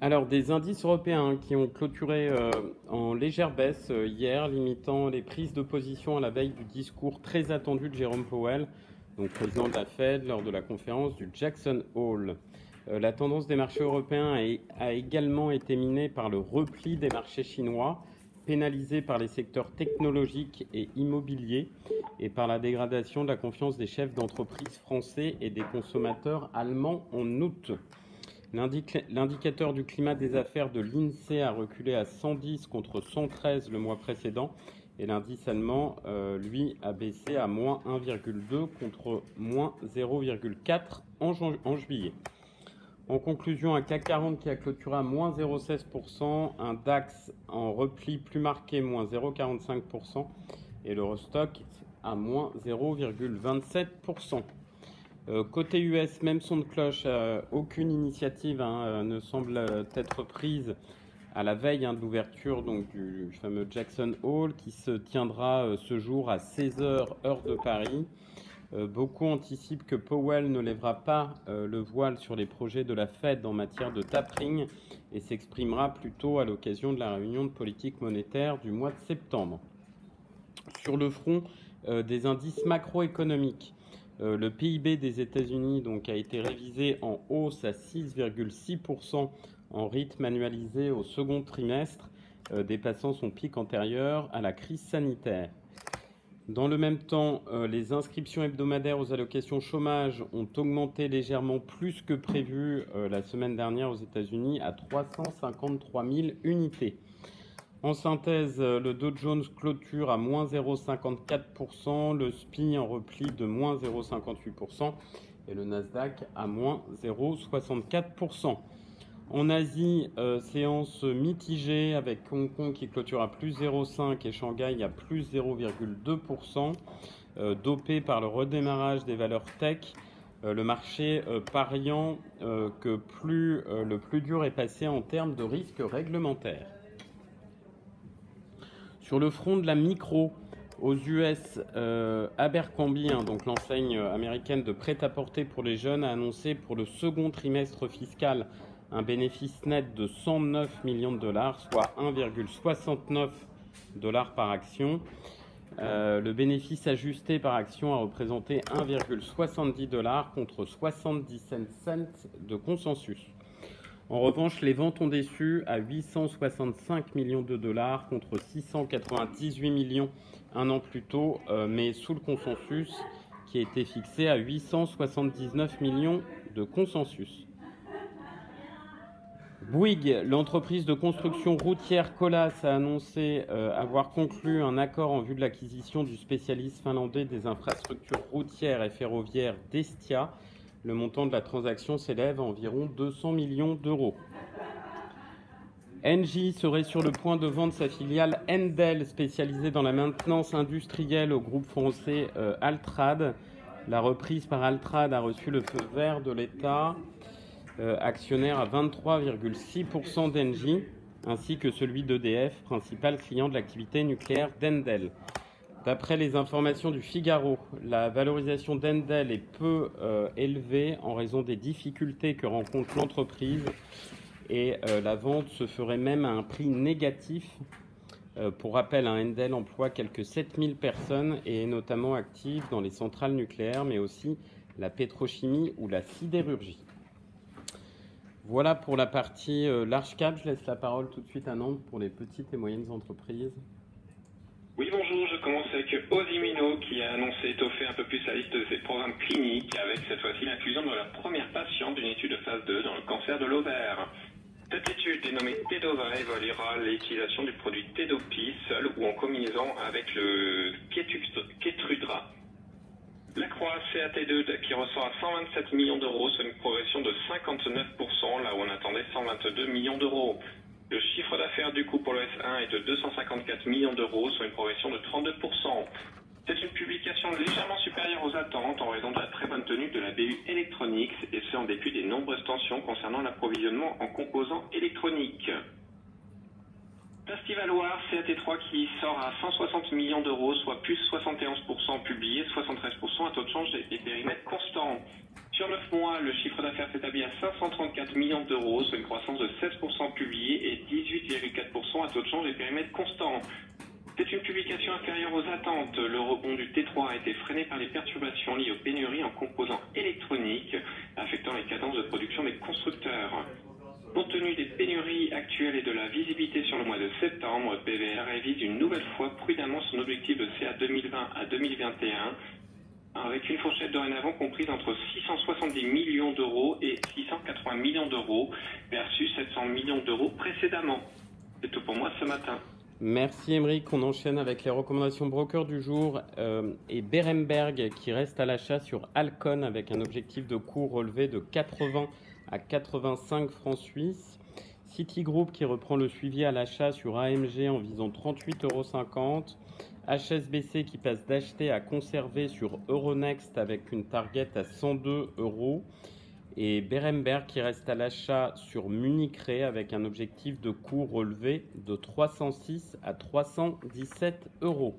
Alors, des indices européens qui ont clôturé euh, en légère baisse euh, hier, limitant les prises de position à la veille du discours très attendu de Jérôme Powell, donc président de la Fed, lors de la conférence du Jackson Hole. Euh, la tendance des marchés européens a, également été minée par le repli des marchés chinois, pénalisés par les secteurs technologiques et immobiliers, et par la dégradation de la confiance des chefs d'entreprise français et des consommateurs allemands en août. L'indicateur du climat des affaires de l'INSEE a reculé à 110 contre 113 le mois précédent et l'indice allemand, euh, lui, a baissé à moins 1,2 contre moins 0,4 en, en, juillet. En conclusion, un CAC 40 qui a clôturé à moins 0,16%, un DAX en repli plus marqué, moins 0,45%, et l'Eurostock à moins 0,27%. Euh, côté US, même son de cloche, euh, aucune initiative hein, euh, ne semble être prise à la veille hein, de l'ouverture du fameux Jackson Hall qui se tiendra ce jour à 16h heure de Paris. beaucoup anticipent que Powell ne lèvera pas le voile sur les projets de la Fed en matière de tapering et s'exprimera plutôt à l'occasion de la réunion de politique monétaire du mois de septembre. Sur le front des indices macroéconomiques, euh, le PIB des États-Unis donc a été révisé en hausse à 6,6% en rythme annualisé au second trimestre, euh, dépassant son pic antérieur à la crise sanitaire. Dans le même temps, euh, les inscriptions hebdomadaires aux allocations chômage ont augmenté légèrement plus que prévu la semaine dernière aux États-Unis à 353 000 unités. En synthèse, euh, le Dow Jones clôture à moins 0,54%, le SPI en repli de moins 0,58% et le Nasdaq à moins 0,64%. En Asie, euh, séance mitigée avec Hong Kong qui clôture à plus 0,5% et Shanghai à plus 0,2%, euh, dopé par le redémarrage des valeurs tech. le marché pariant que le plus dur est passé en termes de risque réglementaire. Sur le front de la micro, aux US, euh, Abercrombie, hein, donc l'enseigne américaine de prêt-à-porter pour les jeunes, a annoncé pour le second trimestre fiscal un bénéfice net de 109 millions de dollars, soit 1,69 dollars par action. Euh, le bénéfice ajusté par action a représenté 1,70 dollars contre 77 cents de consensus. En revanche, les ventes ont déçu à 865 millions de dollars contre 698 millions un an plus tôt, euh, mais sous le consensus qui a été fixé à 879 millions de consensus. Bouygues, l'entreprise de construction routière Colas, a annoncé euh, avoir conclu un accord en vue de l'acquisition du spécialiste finlandais des infrastructures routières et ferroviaires Destia le montant de la transaction s'élève à environ 200 millions d'euros. Engie serait sur le point de vendre sa filiale Endel, spécialisée dans la maintenance industrielle au groupe français euh, Altrad. La reprise par Altrad a reçu le feu vert de l'État, euh, actionnaire à 23,6% d'Engie, ainsi que celui d'EDF, principal client de l'activité nucléaire d'Endel. D'après les informations du Figaro, la valorisation d'Endel est peu euh, élevée en raison des difficultés que rencontre l'entreprise et euh, la vente se ferait même à un prix négatif. Euh, pour rappel, un Endel emploie quelques 7000 personnes et est notamment active dans les centrales nucléaires, mais aussi la pétrochimie ou la sidérurgie. Voilà pour la partie large cap. Je laisse la parole tout de suite à Nantes pour les petites et moyennes entreprises. Oui, bonjour, je commence avec Osimino qui a annoncé étoffer un peu plus la liste de ses programmes cliniques avec cette fois-ci l'inclusion de la première patiente d'une étude de phase 2 dans le cancer de l'ovaire. Cette étude dénommée TEDOVA évaluera l'utilisation du produit TEDOPI seul ou en combinaison avec le Ketrudra. La croix CAT2 qui ressort à 127 millions d'euros, soit une progression de 59%, là où on attendait 122 millions d'euros. Le chiffre d'affaires du coup pour le S1 est de 254 millions d'euros, soit une progression de 32%. C'est une publication légèrement supérieure aux attentes en raison de la très bonne tenue de la BU Electronics et ce en dépit des nombreuses tensions concernant l'approvisionnement en composants électroniques. Festival Loire, CAT3 qui sort à 160 millions d'euros, soit plus 71% publié, 73% à taux de change et périmètre constant. Sur 9 mois, le chiffre d'affaires s'établit à 534 millions d'euros, soit une croissance de 16% publié et 18,4% à taux de change et périmètre constant. C'est une publication inférieure aux attentes. Le rebond du T3 a été freiné par les perturbations liées aux pénuries en composants électroniques, affectant les cadences de production des constructeurs. Compte tenu des pénuries actuelles et de la visibilité sur le mois de septembre, PVR révise une nouvelle fois prudemment son objectif de CA 2020 à 2021, avec une fourchette dorénavant comprise entre 670 millions d'euros et 680 millions d'euros, versus 700 millions d'euros précédemment. C'est tout pour moi ce matin. Merci Emeric. On enchaîne avec les recommandations broker du jour euh, et Beremberg qui reste à l'achat sur Alcon avec un objectif de cours relevé de 80 à 85 francs suisses. Citigroup qui reprend le suivi à l'achat sur AMG en visant 38,50 euros. HSBC qui passe d'acheter à conserver sur Euronext avec une target à 102 euros. Et Beremberg qui reste à l'achat sur Munich Re avec un objectif de cours relevé de 306 à 317 euros.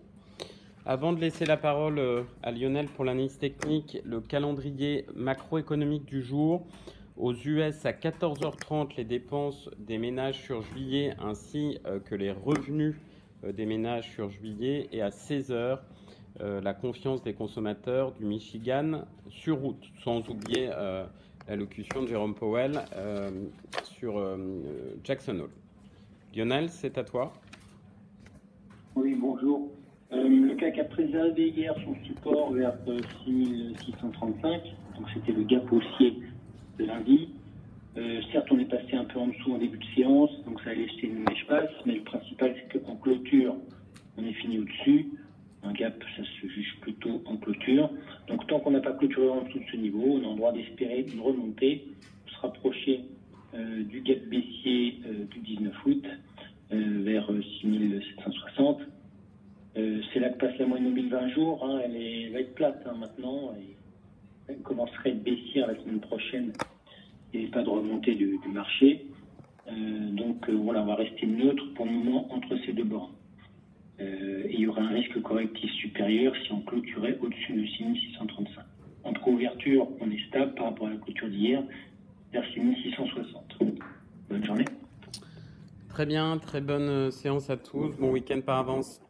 Avant de laisser la parole euh, à Lionel pour l'analyse technique, le calendrier macroéconomique du jour. Aux US, à 14h30, les dépenses des ménages sur juillet ainsi euh, que les revenus des ménages sur juillet. Et à 16h, euh, la confiance des consommateurs du Michigan sur route, sans oublier l'allocution de Jérôme Powell sur Jackson Hole. Lionel, c'est à toi. Oui, bonjour. le CAC a préservé hier son support vers 6635, donc c'était le gap haussier de lundi. Euh, certes, on est passé un peu en dessous en début de séance, donc ça a laissé une mèche passe, mais le principal, c'est qu'en clôture, on est fini au-dessus. Un gap, ça se juge plutôt en clôture. Donc, tant qu'on n'a pas clôturé en dessous de ce niveau, on a le droit d'espérer une remontée, se rapprocher euh, du gap baissier euh, du 19 août vers 6760. c'est là que passe la moyenne mobile 20 jours. Hein. elle, est, va être plate hein, maintenant. Et elle commencerait à baissière la semaine prochaine et pas de remontée du, marché. Euh, donc euh, voilà, on va rester neutre pour le moment entre ces deux bords. Euh, et il y aurait un risque correctif supérieur si on clôturait au-dessus de 6635. Entre ouverture, on est stable par rapport à la clôture d'hier vers 6660. Bonne journée. Très bien, très bonne séance à tous. Bon week-end par avance.